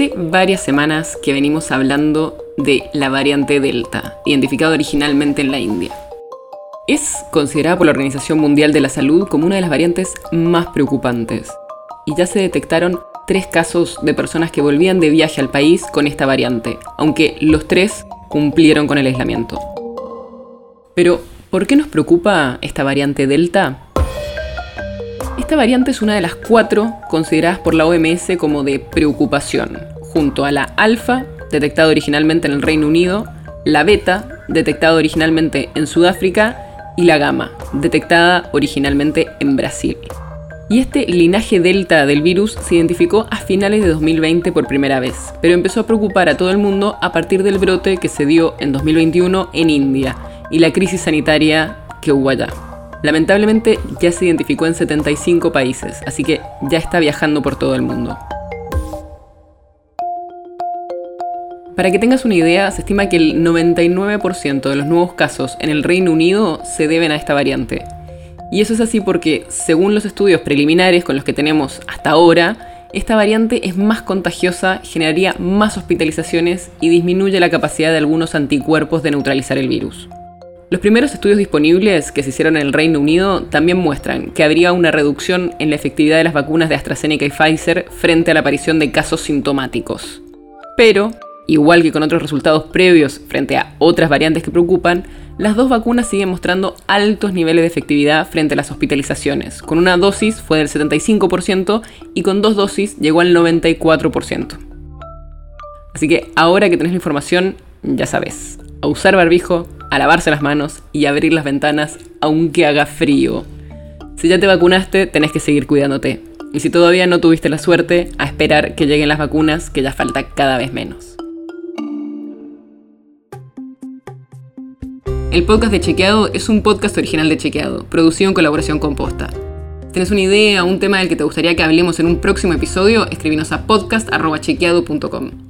Hace varias semanas que venimos hablando de la variante Delta, identificada originalmente en la India. Es considerada por la Organización Mundial de la Salud como una de las variantes más preocupantes. Y ya se detectaron tres casos de personas que volvían de viaje al país con esta variante, aunque los tres cumplieron con el aislamiento. Pero, ¿por qué nos preocupa esta variante Delta? Esta variante es una de las cuatro consideradas por la OMS como de preocupación, junto a la alfa, detectada originalmente en el Reino Unido, la beta, detectada originalmente en Sudáfrica, y la gamma, detectada originalmente en Brasil. Y este linaje delta del virus se identificó a finales de 2020 por primera vez, pero empezó a preocupar a todo el mundo a partir del brote que se dio en 2021 en India y la crisis sanitaria que hubo allá. Lamentablemente ya se identificó en 75 países, así que ya está viajando por todo el mundo. Para que tengas una idea, se estima que el 99% de los nuevos casos en el Reino Unido se deben a esta variante. Y eso es así porque, según los estudios preliminares con los que tenemos hasta ahora, esta variante es más contagiosa, generaría más hospitalizaciones y disminuye la capacidad de algunos anticuerpos de neutralizar el virus. Los primeros estudios disponibles que se hicieron en el Reino Unido también muestran que habría una reducción en la efectividad de las vacunas de AstraZeneca y Pfizer frente a la aparición de casos sintomáticos. Pero, igual que con otros resultados previos frente a otras variantes que preocupan, las dos vacunas siguen mostrando altos niveles de efectividad frente a las hospitalizaciones. Con una dosis fue del 75% y con dos dosis llegó al 94%. Así que ahora que tenés la información, ya sabes, a usar barbijo, a lavarse las manos y abrir las ventanas aunque haga frío. Si ya te vacunaste, tenés que seguir cuidándote. Y si todavía no tuviste la suerte, a esperar que lleguen las vacunas, que ya falta cada vez menos. El podcast de Chequeado es un podcast original de Chequeado, producido en colaboración con Posta. ¿Tienes una idea o un tema del que te gustaría que hablemos en un próximo episodio? Escribinos a podcast.chequeado.com.